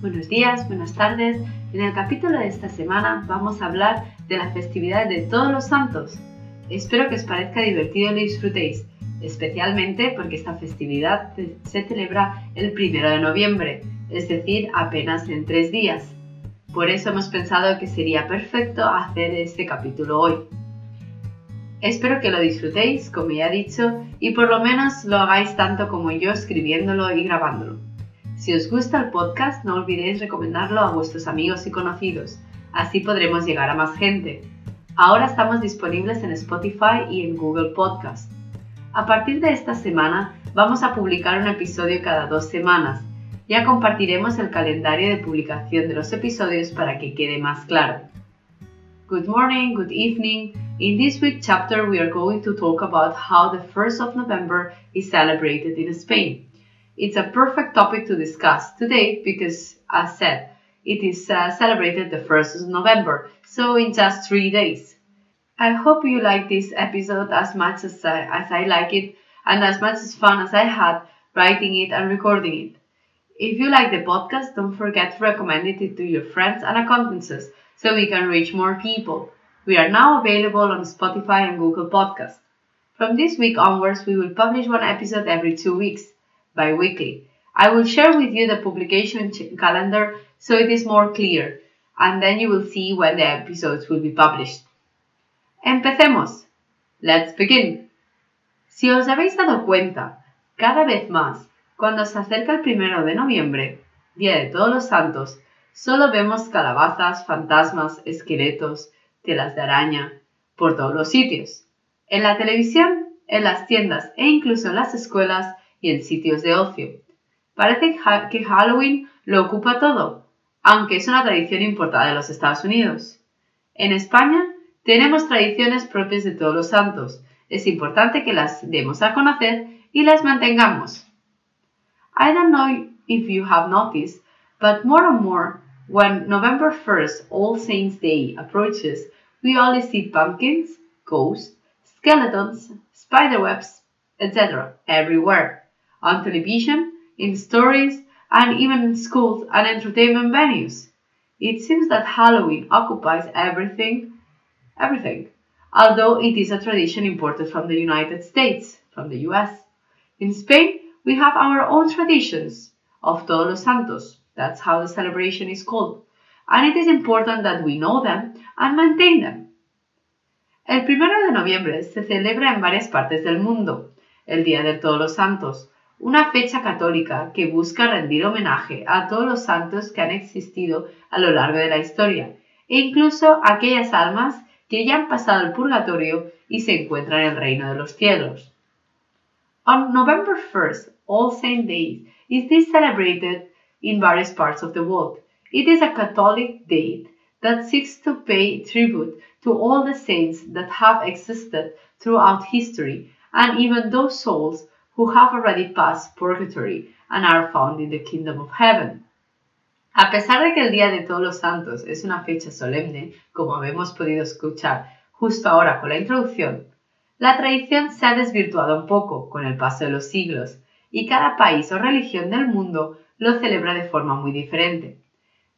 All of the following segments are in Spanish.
Buenos días, buenas tardes. En el capítulo de esta semana vamos a hablar de la festividad de todos los santos. Espero que os parezca divertido y lo disfrutéis, especialmente porque esta festividad se celebra el primero de noviembre, es decir, apenas en tres días. Por eso hemos pensado que sería perfecto hacer este capítulo hoy. Espero que lo disfrutéis, como ya he dicho, y por lo menos lo hagáis tanto como yo escribiéndolo y grabándolo. Si os gusta el podcast, no olvidéis recomendarlo a vuestros amigos y conocidos, así podremos llegar a más gente. Ahora estamos disponibles en Spotify y en Google Podcast. A partir de esta semana vamos a publicar un episodio cada dos semanas. Ya compartiremos el calendario de publicación de los episodios para que quede más claro. Good morning, good evening. In this week chapter, we are going to talk about how the 1st of November is celebrated in Spain. It's a perfect topic to discuss today because, as said, it is uh, celebrated the 1st of November, so in just three days. I hope you like this episode as much as I, as I like it and as much as fun as I had writing it and recording it. If you like the podcast, don't forget to recommend it to your friends and acquaintances so we can reach more people. We are now available on Spotify and Google Podcasts. From this week onwards, we will publish one episode every two weeks, I will share with you the publication calendar so it is more clear, and then you will see when the episodes will be published. Empecemos! Let's begin! Si os habéis dado cuenta, cada vez más, cuando se acerca el primero de noviembre, Día de Todos los Santos, Solo vemos calabazas, fantasmas, esqueletos, telas de araña, por todos los sitios. En la televisión, en las tiendas e incluso en las escuelas y en sitios de ocio. Parece que Halloween lo ocupa todo, aunque es una tradición importada de los Estados Unidos. En España tenemos tradiciones propias de todos los santos. Es importante que las demos a conocer y las mantengamos. I don't know if you have noticed, but more and more when November 1st, All Saints' Day, approaches, we only see pumpkins, ghosts, skeletons, spiderwebs, etc. everywhere. On television, in stories, and even in schools and entertainment venues. It seems that Halloween occupies everything, everything, although it is a tradition imported from the United States, from the US. In Spain, we have our own traditions of Todos los Santos, that's how the celebration is called. And it is important that we know them and maintain them. El primero de noviembre se celebra en varias partes del mundo, el Día de Todos los Santos, una fecha católica que busca rendir homenaje a todos los santos que han existido a lo largo de la historia, e incluso a aquellas almas que ya han pasado el purgatorio y se encuentran en el reino de los cielos. On November 1st, All Saints' Day is celebrated in various parts of the world. It is a Catholic date that seeks to pay tribute to all the saints that have existed throughout history and even those souls who have already passed purgatory and are found in the kingdom of heaven. A pesar de que el Día de Todos los Santos es una fecha solemne, como habemos podido escuchar justo ahora con la introducción, la tradición se ha desvirtuado un poco con el paso de los siglos y cada país o religión del mundo lo celebra de forma muy diferente.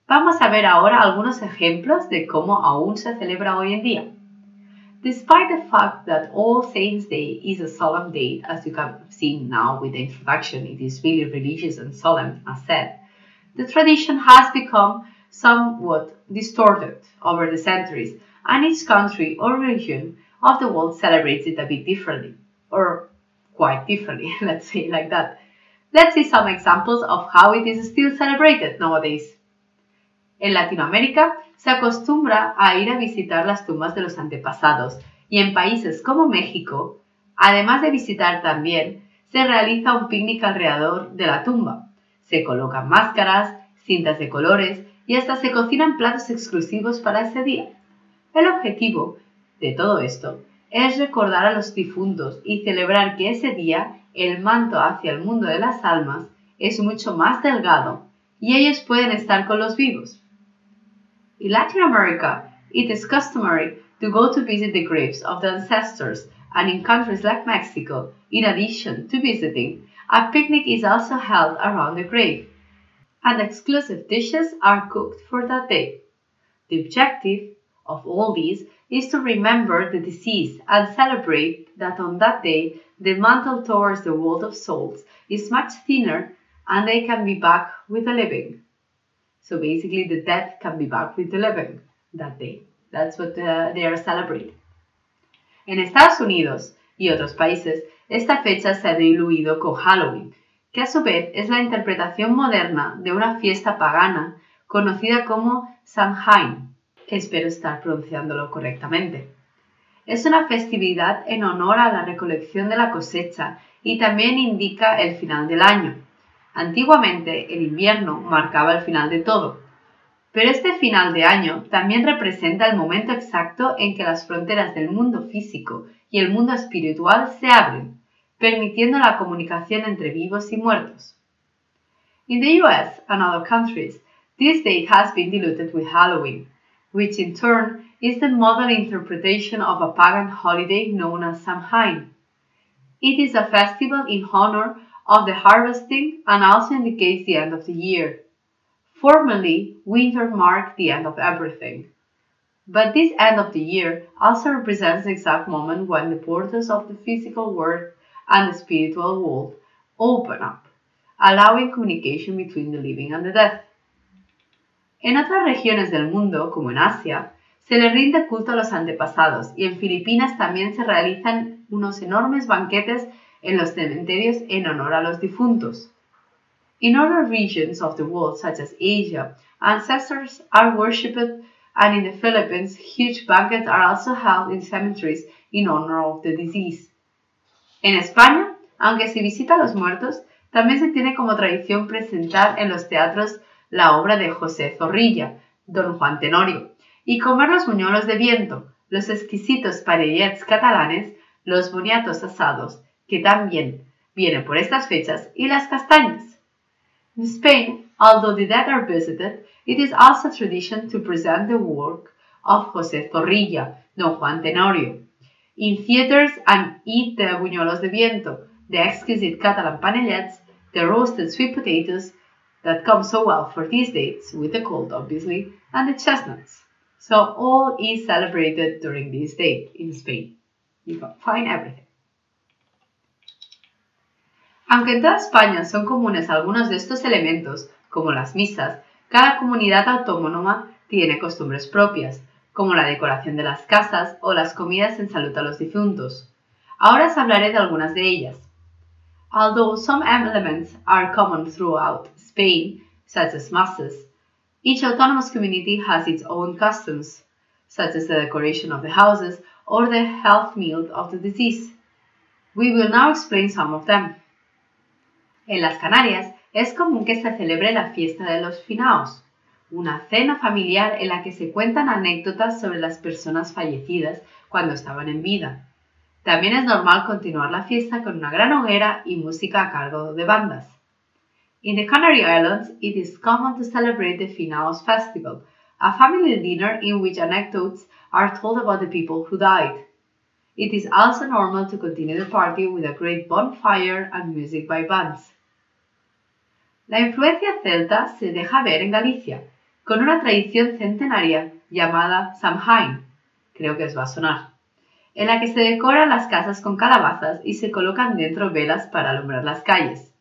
Vamos a ver ahora algunos ejemplos de cómo aún se celebra hoy en día. Despite the fact that All Saints' Day is a solemn day, as you can see now with the introduction, it is really religious and solemn, as said, the tradition has become somewhat distorted over the centuries, and each country or region of the world celebrates it a bit differently, or quite differently, let's say like that. Let's see some examples of how it is still celebrated nowadays. En Latinoamérica se acostumbra a ir a visitar las tumbas de los antepasados y en países como México, además de visitar también, se realiza un picnic alrededor de la tumba. Se colocan máscaras, cintas de colores y hasta se cocinan platos exclusivos para ese día. El objetivo de todo esto es recordar a los difuntos y celebrar que ese día el manto hacia el mundo de las almas es mucho más delgado y ellos pueden estar con los vivos. In Latin America, it is customary to go to visit the graves of the ancestors, and in countries like Mexico, in addition to visiting, a picnic is also held around the grave. and exclusive dishes are cooked for that day. The objective of all these is to remember the deceased and celebrate that on that day the mantle towards the world of souls is much thinner and they can be back with the living. So basically, the dead can be back with the living that day. That's what uh, they are celebrating. En Estados Unidos y otros países, esta fecha se ha diluido con Halloween, que a su vez es la interpretación moderna de una fiesta pagana conocida como Samhain. Espero estar pronunciándolo correctamente. Es una festividad en honor a la recolección de la cosecha y también indica el final del año. Antiguamente el invierno marcaba el final de todo, pero este final de año también representa el momento exacto en que las fronteras del mundo físico y el mundo espiritual se abren, permitiendo la comunicación entre vivos y muertos. In the US and other countries, this date has been diluted with Halloween, which in turn is the modern interpretation of a pagan holiday known as Samhain. It is a festival in honor of the harvesting and also indicates the end of the year. Formally, winter marked the end of everything. But this end of the year also represents the exact moment when the portals of the physical world and the spiritual world open up, allowing communication between the living and the dead. En otras regiones del mundo, como en Asia, se le rinde culto a los antepasados y en Filipinas también se realizan unos enormes banquetes en los cementerios en honor a los difuntos. In other regions of the world, such as Asia, ancestors are worshipped, and in the Philippines, huge banquets are also held in cemeteries in honor of the deceased. En España, aunque se visita a los muertos, también se tiene como tradición presentar en los teatros la obra de José Zorrilla, Don Juan Tenorio, y comer los buñuelos de viento, los exquisitos parellets catalanes, los boniatos asados, que también vienen por estas fechas, y las castañas. In Spain, although the dead are visited, it is also tradition to present the work of José Zorrilla, Don Juan Tenorio, in theaters and eat the buñuelos de viento, the exquisite Catalan panellets, the roasted sweet potatoes, that come so well for these dates, with the cold obviously, and the chestnuts. So all is celebrated during this date in Spain. You can find everything. Aunque en toda España son comunes algunos de estos elementos, como las misas, cada comunidad autónoma tiene costumbres propias, como la decoración de las casas o las comidas en salud a los difuntos. Ahora os hablaré de algunas de ellas. Although some elements are common throughout Spain, such as masses, each autonomous community has its own customs, such as the decoration of the houses or the health meal of the deceased. We will now explain some of them. En las Canarias es común que se celebre la fiesta de los finaos, una cena familiar en la que se cuentan anécdotas sobre las personas fallecidas cuando estaban en vida. También es normal continuar la fiesta con una gran hoguera y música a cargo de bandas. In the Canary Islands, it is common to celebrate the Finaos Festival, a family dinner in which anecdotes are told about the people who died. It is also normal to continue the party with a great bonfire and music by bands. La influencia celta se deja ver en Galicia, con una tradición centenaria llamada Samhain, creo que os va a sonar, en la que se decoran las casas con calabazas y se colocan dentro velas para alumbrar las calles.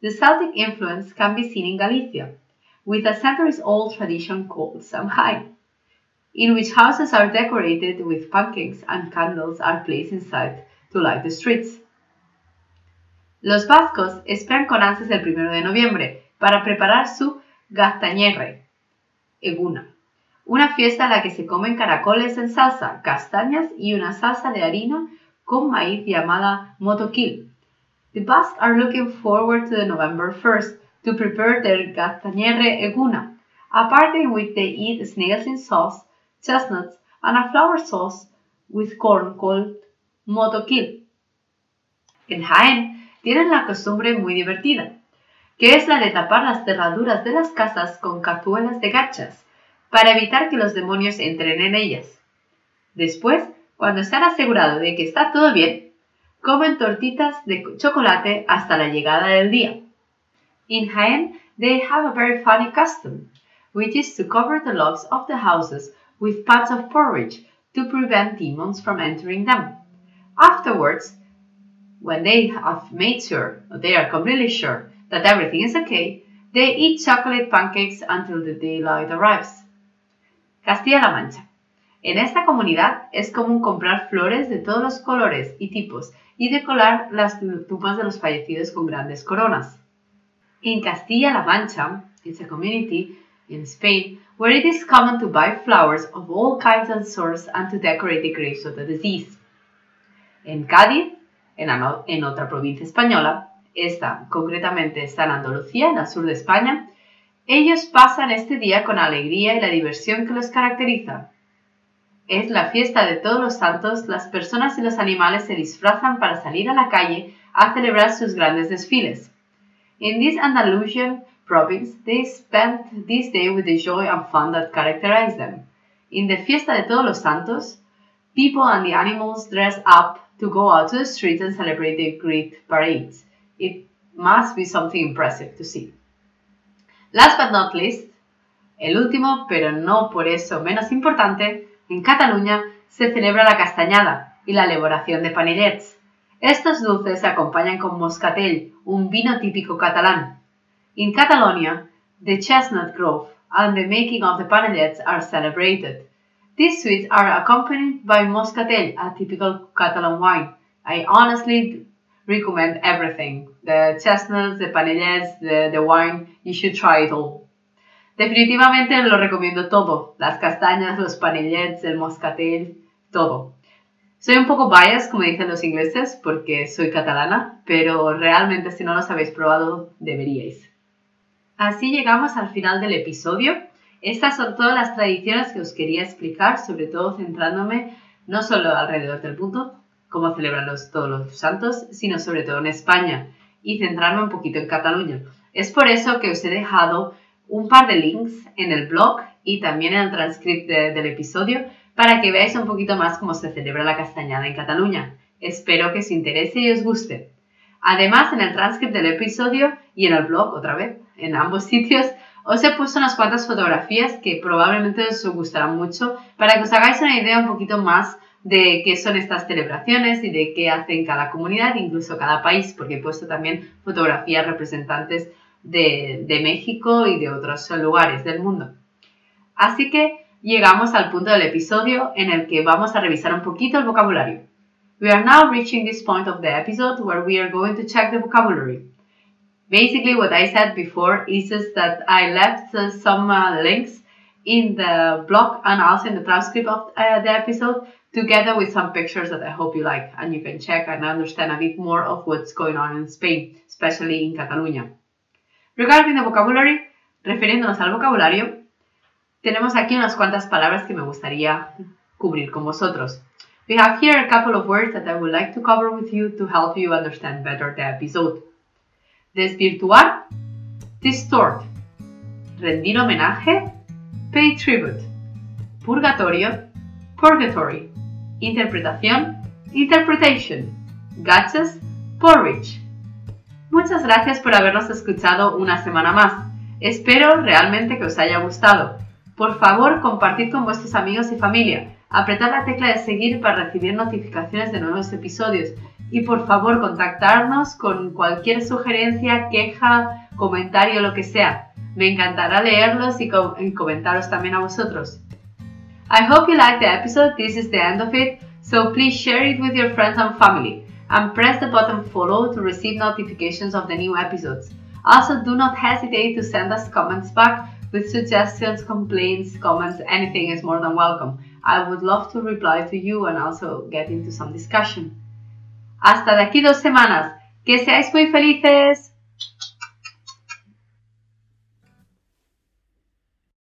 The Celtic influence can be seen in Galicia, with a centuries-old tradition called Samhain, in which houses are decorated with pumpkins and candles are placed inside to light the streets. Los vascos esperan con ansias el 1 de noviembre para preparar su gastañerre, eguna, una fiesta en la que se comen caracoles en salsa, castañas y una salsa de harina con maíz llamada motoquil. The Basques are looking forward to the November 1st to prepare their gastañerre eguna, a party in which they eat snails in sauce, chestnuts, and a flour sauce with corn called motoquil. En Jaén tienen la costumbre muy divertida, que es la de tapar las cerraduras de las casas con cazuelas de gachas, para evitar que los demonios entren en ellas. Después, cuando están asegurados de que está todo bien, comen tortitas de chocolate hasta la llegada del día. In Jaén, they have a very funny custom, which is to cover the logs of the houses with pots of porridge to prevent demons from entering them. Afterwards, when they have made sure, they are completely sure, that everything is okay, they eat chocolate pancakes until the daylight arrives. Castilla-La Mancha. En esta comunidad es común comprar flores de todos los colores y tipos y decorar las tumbas de los fallecidos con grandes coronas. In Castilla-La Mancha, it's a community in Spain where it is common to buy flowers of all kinds and sorts and to decorate the graves of the deceased. En Cádiz, en, otra provincia española, esta concretamente está en Andalucía, en el sur de España, ellos pasan este día con alegría y la diversión que los caracteriza. Es la fiesta de todos los santos, las personas y los animales se disfrazan para salir a la calle a celebrar sus grandes desfiles. In this Andalusian province, they spend this day with the joy and fun that characterize them. In the Fiesta de Todos los Santos, people and the animals dress up to go out to the streets and celebrate the great parades. It must be something impressive to see. Last but not least, el último, pero no por eso menos importante, en Cataluña se celebra la castañada y la elaboración de panellets. Estos dulces se acompañan con moscatel, un vino típico catalán. In Catalonia, the chestnut grove and the making of the panellets are celebrated. These sweets are accompanied by moscatel, a typical Catalan wine. I honestly recommend everything. The chestnuts, the panellets, the, the wine, you should try it all. Definitivamente lo recomiendo todo. Las castañas, los panellets, el moscatel, todo. Soy un poco biased, como dicen los ingleses, porque soy catalana, pero realmente si no los habéis probado, deberíais. Así llegamos al final del episodio. Estas son todas las tradiciones que os quería explicar, sobre todo centrándome no solo alrededor del punto, cómo celebran los, todos los santos, sino sobre todo en España y centrarme un poquito en Cataluña. Es por eso que os he dejado un par de links en el blog y también en el transcript del episodio para que veáis un poquito más cómo se celebra la castañada en Cataluña. Espero que os interese y os guste. Además, en el transcript del episodio y en el blog, otra vez, en ambos sitios, os he puesto unas cuantas fotografías que probablemente os gustarán mucho para que os hagáis una idea un poquito más de qué son estas celebraciones y de qué hacen cada comunidad, incluso cada país, porque he puesto también fotografías representantes de, México y de otros lugares del mundo. Así que llegamos al punto del episodio en el que vamos a revisar un poquito el vocabulario. We are now reaching this point of the episode where we are going to check the vocabulary. Basically, what I said before is just that I left uh, some uh, links in the blog and also in the transcript of uh, the episode together with some pictures that I hope you like and you can check and understand a bit more of what's going on in Spain, especially in Catalonia. Regarding the vocabulary, refiriéndonos al vocabulario, tenemos aquí unas cuantas palabras que me gustaría cubrir con vosotros. We have here a couple of words that I would like to cover with you to help you understand better the episode. Desvirtuar, distort, rendir homenaje, pay tribute, purgatorio, purgatory, interpretación, interpretation, gachas, porridge, Muchas gracias por habernos escuchado una semana más. Espero realmente que os haya gustado. Por favor, compartid con vuestros amigos y familia. Apretad la tecla de seguir para recibir notificaciones de nuevos episodios. Y por favor, contactarnos con cualquier sugerencia, queja, comentario, lo que sea. Me encantará leerlos y, y comentaros también a vosotros. I hope you liked the episode. This is the end of it. So please share it with your friends and family and press the button follow to receive notifications of the new episodes. Also, do not hesitate to send us comments back with suggestions, complaints, comments, anything is more than welcome. I would love to reply to you and also get into some discussion. Hasta de aquí dos semanas. Que seáis muy felices.